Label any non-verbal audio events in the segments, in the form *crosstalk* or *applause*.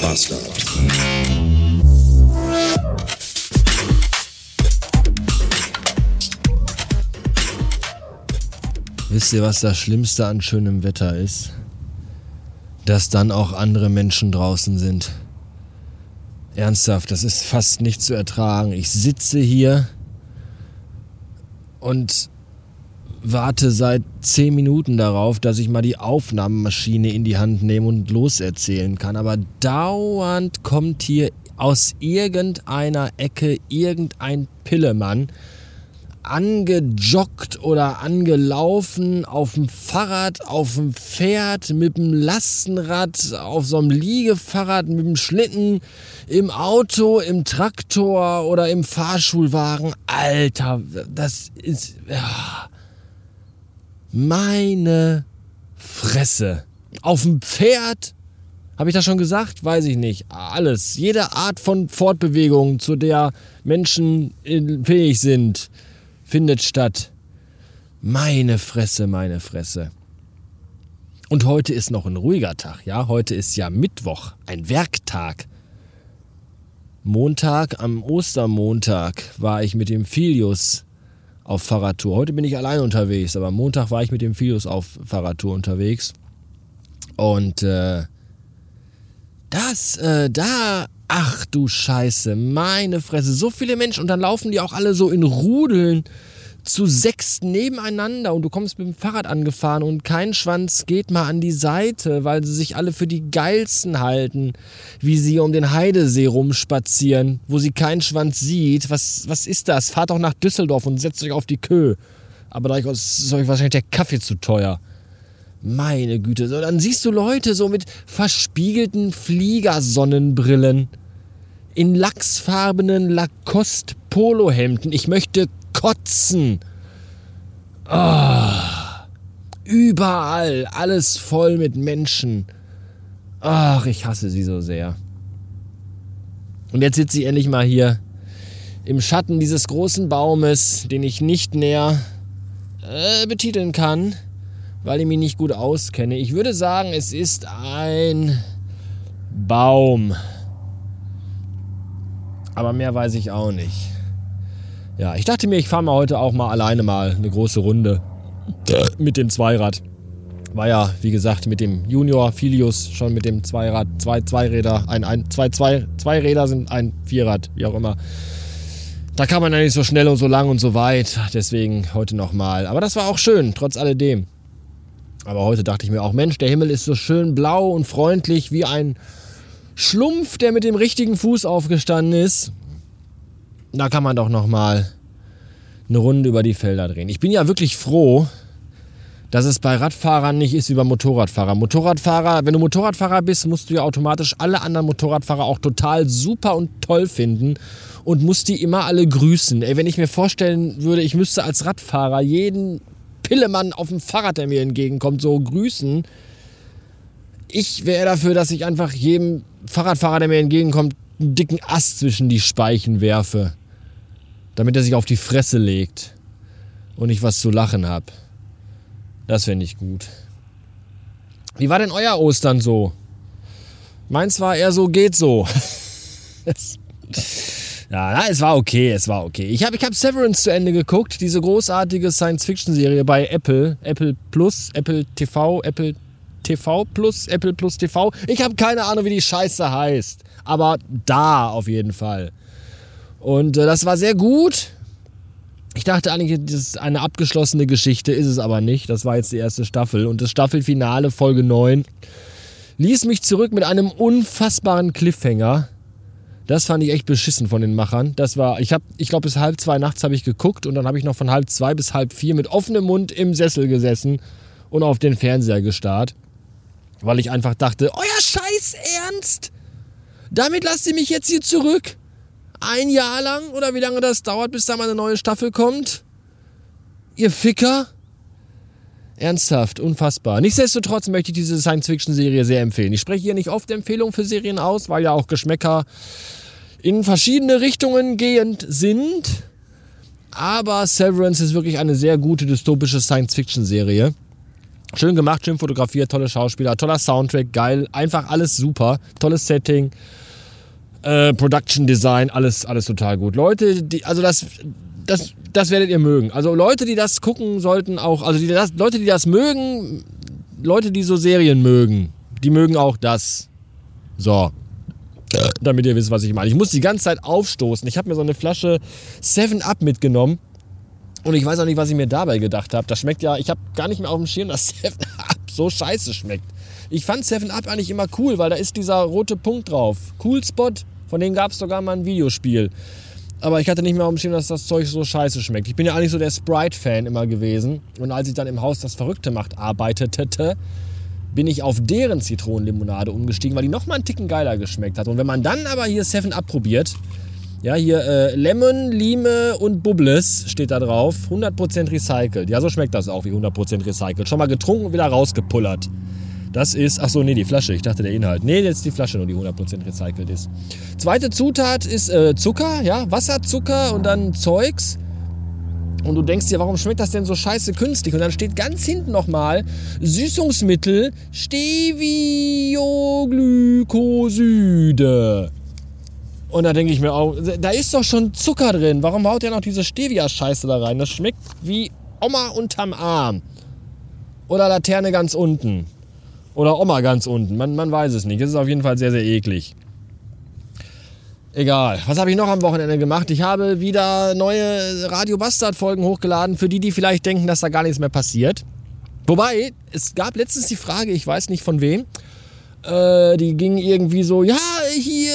Bastard. Wisst ihr, was das Schlimmste an schönem Wetter ist? Dass dann auch andere Menschen draußen sind. Ernsthaft, das ist fast nicht zu ertragen. Ich sitze hier und warte seit zehn Minuten darauf, dass ich mal die Aufnahmemaschine in die Hand nehme und loserzählen kann. Aber dauernd kommt hier aus irgendeiner Ecke irgendein Pillemann angejoggt oder angelaufen, auf dem Fahrrad, auf dem Pferd, mit dem Lastenrad, auf so einem Liegefahrrad, mit dem Schlitten, im Auto, im Traktor oder im Fahrschulwagen. Alter, das ist... Ja. Meine Fresse. Auf dem Pferd? Habe ich das schon gesagt? Weiß ich nicht. Alles. Jede Art von Fortbewegung, zu der Menschen fähig sind findet statt. Meine Fresse, meine Fresse. Und heute ist noch ein ruhiger Tag, ja? Heute ist ja Mittwoch, ein Werktag. Montag, am Ostermontag war ich mit dem Filius auf Fahrradtour. Heute bin ich allein unterwegs, aber Montag war ich mit dem Filius auf Fahrradtour unterwegs. Und äh, das, äh, da, ach du Scheiße, meine Fresse, so viele Menschen und dann laufen die auch alle so in Rudeln zu sechs nebeneinander und du kommst mit dem Fahrrad angefahren und kein Schwanz geht mal an die Seite, weil sie sich alle für die geilsten halten, wie sie um den Heidesee rumspazieren, wo sie keinen Schwanz sieht. Was, was ist das? Fahrt doch nach Düsseldorf und setzt euch auf die Kö. Aber da ist euch wahrscheinlich der Kaffee zu teuer. Meine Güte. So, dann siehst du Leute so mit verspiegelten Fliegersonnenbrillen in lachsfarbenen Lacoste Polohemden. Ich möchte kotzen. Oh, überall, alles voll mit Menschen. Ach, ich hasse sie so sehr. Und jetzt sitze ich endlich mal hier im Schatten dieses großen Baumes, den ich nicht näher äh, betiteln kann, weil ich mich nicht gut auskenne. Ich würde sagen, es ist ein Baum. Aber mehr weiß ich auch nicht. Ja, ich dachte mir, ich fahre mal heute auch mal alleine mal eine große Runde mit dem Zweirad. War ja, wie gesagt, mit dem Junior Filius schon mit dem Zweirad, zwei Zweiräder, ein, ein, zwei, zwei, zwei Räder sind ein Vierrad, wie auch immer. Da kann man ja nicht so schnell und so lang und so weit, deswegen heute nochmal. Aber das war auch schön, trotz alledem. Aber heute dachte ich mir auch, Mensch, der Himmel ist so schön blau und freundlich wie ein Schlumpf, der mit dem richtigen Fuß aufgestanden ist da kann man doch noch mal eine Runde über die Felder drehen. Ich bin ja wirklich froh, dass es bei Radfahrern nicht ist wie bei Motorradfahrern. Motorradfahrer, wenn du Motorradfahrer bist, musst du ja automatisch alle anderen Motorradfahrer auch total super und toll finden und musst die immer alle grüßen. Ey, wenn ich mir vorstellen würde, ich müsste als Radfahrer jeden Pillemann auf dem Fahrrad, der mir entgegenkommt, so grüßen. Ich wäre dafür, dass ich einfach jedem Fahrradfahrer, der mir entgegenkommt, einen dicken Ast zwischen die Speichen werfe damit er sich auf die Fresse legt und ich was zu lachen habe. Das fände ich gut. Wie war denn euer Ostern so? Meins war eher so, geht so. *laughs* ja, es war okay, es war okay. Ich habe ich hab Severance zu Ende geguckt, diese großartige Science-Fiction-Serie bei Apple, Apple Plus, Apple TV, Apple TV Plus, Apple Plus TV. Ich habe keine Ahnung, wie die Scheiße heißt. Aber da auf jeden Fall. Und äh, das war sehr gut. Ich dachte eigentlich, das ist eine abgeschlossene Geschichte, ist es aber nicht. Das war jetzt die erste Staffel. Und das Staffelfinale, Folge 9, ließ mich zurück mit einem unfassbaren Cliffhanger. Das fand ich echt beschissen von den Machern. Das war, ich habe, ich glaube, bis halb zwei nachts habe ich geguckt und dann habe ich noch von halb zwei bis halb vier mit offenem Mund im Sessel gesessen und auf den Fernseher gestarrt. Weil ich einfach dachte, euer Scheiß Ernst? Damit lasst ihr mich jetzt hier zurück? Ein Jahr lang oder wie lange das dauert, bis da mal eine neue Staffel kommt? Ihr Ficker? Ernsthaft, unfassbar. Nichtsdestotrotz möchte ich diese Science-Fiction-Serie sehr empfehlen. Ich spreche hier nicht oft Empfehlungen für Serien aus, weil ja auch Geschmäcker in verschiedene Richtungen gehend sind. Aber Severance ist wirklich eine sehr gute dystopische Science-Fiction-Serie. Schön gemacht, schön fotografiert, tolle Schauspieler, toller Soundtrack, geil, einfach alles super, tolles Setting, äh, Production Design, alles, alles total gut. Leute, die, also das, das, das werdet ihr mögen. Also Leute, die das gucken sollten auch, also die das, Leute, die das mögen, Leute, die so Serien mögen, die mögen auch das. So. Damit ihr wisst, was ich meine. Ich muss die ganze Zeit aufstoßen. Ich habe mir so eine Flasche 7 Up mitgenommen und ich weiß auch nicht, was ich mir dabei gedacht habe. Das schmeckt ja, ich habe gar nicht mehr auf dem Schirm, dass *laughs* 7-Up so scheiße schmeckt. Ich fand 7-Up eigentlich immer cool, weil da ist dieser rote Punkt drauf. Cool Spot, von dem gab es sogar mal ein Videospiel. Aber ich hatte nicht mehr Schirm, dass das Zeug so scheiße schmeckt. Ich bin ja eigentlich so der Sprite-Fan immer gewesen. Und als ich dann im Haus das Verrückte macht arbeitete, bin ich auf deren Zitronenlimonade umgestiegen, weil die nochmal einen Ticken geiler geschmeckt hat. Und wenn man dann aber hier 7-Up probiert, ja, hier äh, Lemon, Lime und Bubbles steht da drauf. 100% recycelt. Ja, so schmeckt das auch wie 100% recycelt. Schon mal getrunken und wieder rausgepullert. Das ist, ach so, nee, die Flasche. Ich dachte der Inhalt. Nee, jetzt die Flasche nur, die 100% recycelt ist. Zweite Zutat ist äh, Zucker, ja, Wasserzucker und dann Zeugs. Und du denkst dir, warum schmeckt das denn so scheiße künstlich? Und dann steht ganz hinten nochmal Süßungsmittel Stevioglycoside. Und da denke ich mir auch, da ist doch schon Zucker drin. Warum haut der noch diese Stevia-Scheiße da rein? Das schmeckt wie Oma unterm Arm. Oder Laterne ganz unten. Oder Oma ganz unten. Man, man weiß es nicht. Es ist auf jeden Fall sehr, sehr eklig. Egal. Was habe ich noch am Wochenende gemacht? Ich habe wieder neue Radio Bastard Folgen hochgeladen, für die, die vielleicht denken, dass da gar nichts mehr passiert. Wobei, es gab letztens die Frage, ich weiß nicht von wem, äh, die ging irgendwie so, ja, hier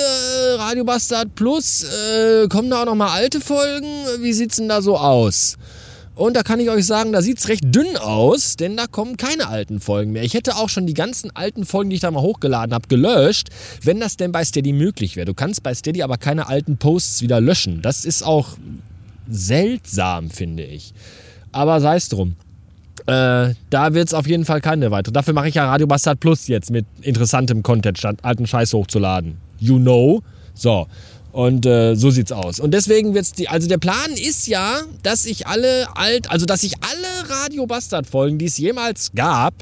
Radio Bastard Plus, äh, kommen da auch noch mal alte Folgen? Wie sieht's denn da so aus? Und da kann ich euch sagen, da sieht's recht dünn aus, denn da kommen keine alten Folgen mehr. Ich hätte auch schon die ganzen alten Folgen, die ich da mal hochgeladen habe, gelöscht, wenn das denn bei Steady möglich wäre. Du kannst bei Steady aber keine alten Posts wieder löschen. Das ist auch seltsam, finde ich. Aber sei es drum. Äh, da wird es auf jeden Fall keine weitere. Dafür mache ich ja Radio Bastard Plus jetzt mit interessantem Content, statt alten Scheiß hochzuladen. You know. So. Und äh, so sieht's aus. Und deswegen wird's die. Also der Plan ist ja, dass ich alle alt, also dass ich alle Radio Bastard Folgen, die es jemals gab,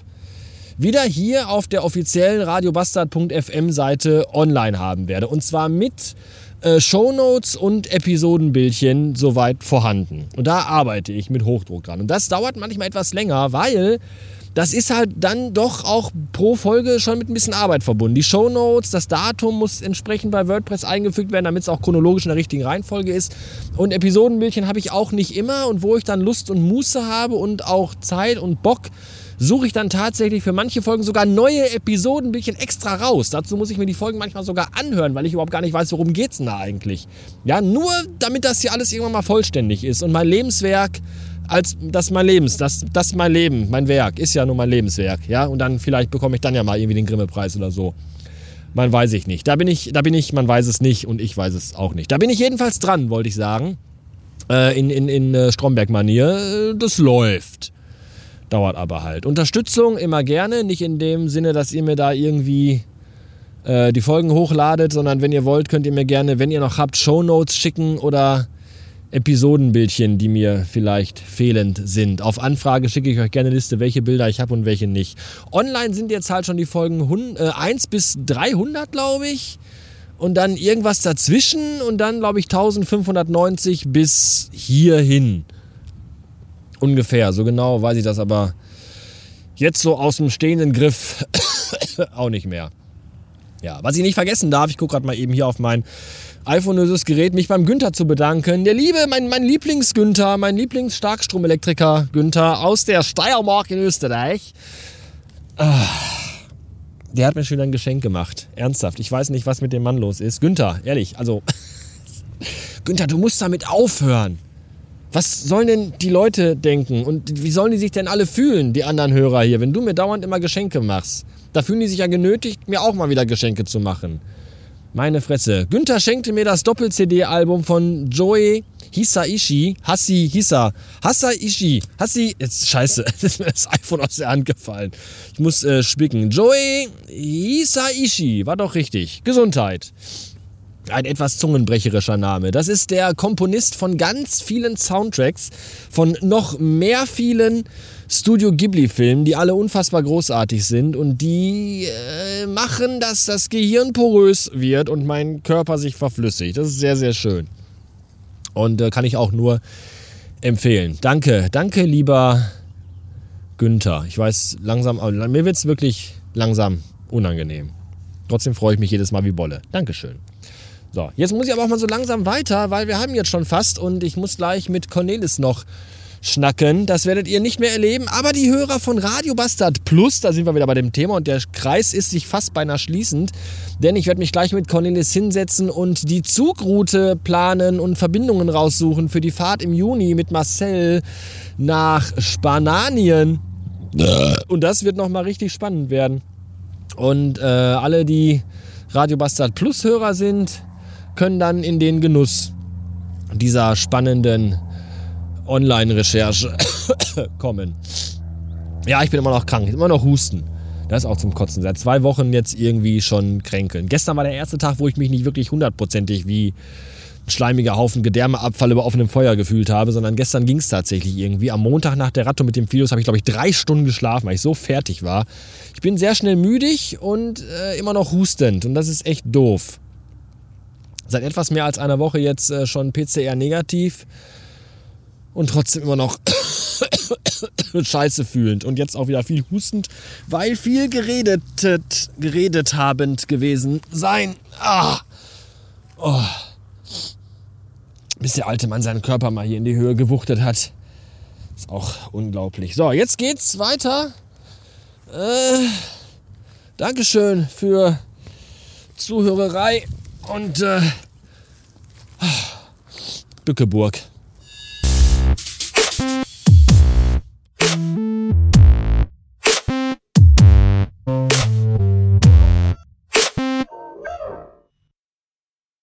wieder hier auf der offiziellen radiobastard.fm Seite online haben werde. Und zwar mit äh, Shownotes und Episodenbildchen soweit vorhanden. Und da arbeite ich mit Hochdruck dran. Und das dauert manchmal etwas länger, weil das ist halt dann doch auch pro Folge schon mit ein bisschen Arbeit verbunden. Die Shownotes, das Datum muss entsprechend bei WordPress eingefügt werden, damit es auch chronologisch in der richtigen Reihenfolge ist. Und Episodenbildchen habe ich auch nicht immer und wo ich dann Lust und Muße habe und auch Zeit und Bock, suche ich dann tatsächlich für manche Folgen sogar neue Episoden ein bisschen extra raus. Dazu muss ich mir die Folgen manchmal sogar anhören, weil ich überhaupt gar nicht weiß, worum es denn da eigentlich. Ja, nur damit das hier alles irgendwann mal vollständig ist und mein Lebenswerk als das mein Lebens, das, das mein Leben, mein Werk, ist ja nur mein Lebenswerk, ja, und dann vielleicht bekomme ich dann ja mal irgendwie den Grimme-Preis oder so. Man weiß ich nicht. Da bin ich, da bin ich, man weiß es nicht und ich weiß es auch nicht. Da bin ich jedenfalls dran, wollte ich sagen. Äh, in in, in äh, Stromberg-Manier. Das läuft. Dauert aber halt. Unterstützung immer gerne, nicht in dem Sinne, dass ihr mir da irgendwie äh, die Folgen hochladet, sondern wenn ihr wollt, könnt ihr mir gerne, wenn ihr noch habt, Shownotes schicken oder Episodenbildchen, die mir vielleicht fehlend sind. Auf Anfrage schicke ich euch gerne eine Liste, welche Bilder ich habe und welche nicht. Online sind jetzt halt schon die Folgen 1 äh, bis 300, glaube ich. Und dann irgendwas dazwischen und dann, glaube ich, 1590 bis hierhin. Ungefähr, so genau weiß ich das aber jetzt so aus dem stehenden Griff *coughs* auch nicht mehr. Ja, was ich nicht vergessen darf, ich gucke gerade mal eben hier auf mein iPhone-löses Gerät, mich beim Günther zu bedanken. Der liebe, mein, mein Lieblings-Günther, mein Lieblings-Starkstromelektriker Günther aus der Steiermark in Österreich. Ah, der hat mir schon ein Geschenk gemacht. Ernsthaft. Ich weiß nicht, was mit dem Mann los ist. Günther, ehrlich, also. *laughs* Günther, du musst damit aufhören. Was sollen denn die Leute denken? Und wie sollen die sich denn alle fühlen, die anderen Hörer hier, wenn du mir dauernd immer Geschenke machst? Da fühlen die sich ja genötigt, mir auch mal wieder Geschenke zu machen. Meine Fresse. Günther schenkte mir das Doppel-CD-Album von Joey Hisaishi. Hassi Hisa. Hasaishi. Hassi. Jetzt scheiße. *laughs* ist mir das iPhone aus der Hand gefallen. Ich muss äh, spicken. Joey Hisaishi. War doch richtig. Gesundheit ein etwas zungenbrecherischer Name. Das ist der Komponist von ganz vielen Soundtracks, von noch mehr vielen Studio Ghibli-Filmen, die alle unfassbar großartig sind und die äh, machen, dass das Gehirn porös wird und mein Körper sich verflüssigt. Das ist sehr, sehr schön. Und äh, kann ich auch nur empfehlen. Danke, danke, lieber Günther. Ich weiß langsam, mir wird es wirklich langsam unangenehm. Trotzdem freue ich mich jedes Mal wie Bolle. Dankeschön. So, jetzt muss ich aber auch mal so langsam weiter, weil wir haben jetzt schon fast und ich muss gleich mit Cornelis noch schnacken. Das werdet ihr nicht mehr erleben. Aber die Hörer von Radio Bastard Plus, da sind wir wieder bei dem Thema und der Kreis ist sich fast beinahe schließend. Denn ich werde mich gleich mit Cornelis hinsetzen und die Zugroute planen und Verbindungen raussuchen für die Fahrt im Juni mit Marcel nach Spanien. Und das wird nochmal richtig spannend werden. Und äh, alle, die Radio Bastard Plus Hörer sind, können dann in den Genuss dieser spannenden Online-Recherche *coughs* kommen. Ja, ich bin immer noch krank, immer noch Husten. Das ist auch zum Kotzen. Seit zwei Wochen jetzt irgendwie schon kränkeln. Gestern war der erste Tag, wo ich mich nicht wirklich hundertprozentig wie ein schleimiger Haufen Gedärmeabfall über offenem Feuer gefühlt habe, sondern gestern ging es tatsächlich irgendwie. Am Montag nach der Ratto mit dem Filius habe ich, glaube ich, drei Stunden geschlafen, weil ich so fertig war. Ich bin sehr schnell müdig und äh, immer noch hustend und das ist echt doof. Seit etwas mehr als einer Woche jetzt äh, schon PCR negativ und trotzdem immer noch *coughs* scheiße fühlend und jetzt auch wieder viel hustend, weil viel geredet, geredet habend gewesen sein. Ah. Oh. Bis der alte Mann seinen Körper mal hier in die Höhe gewuchtet hat. Ist auch unglaublich. So, jetzt geht's weiter. Äh, Dankeschön für Zuhörerei und äh, Bückeburg.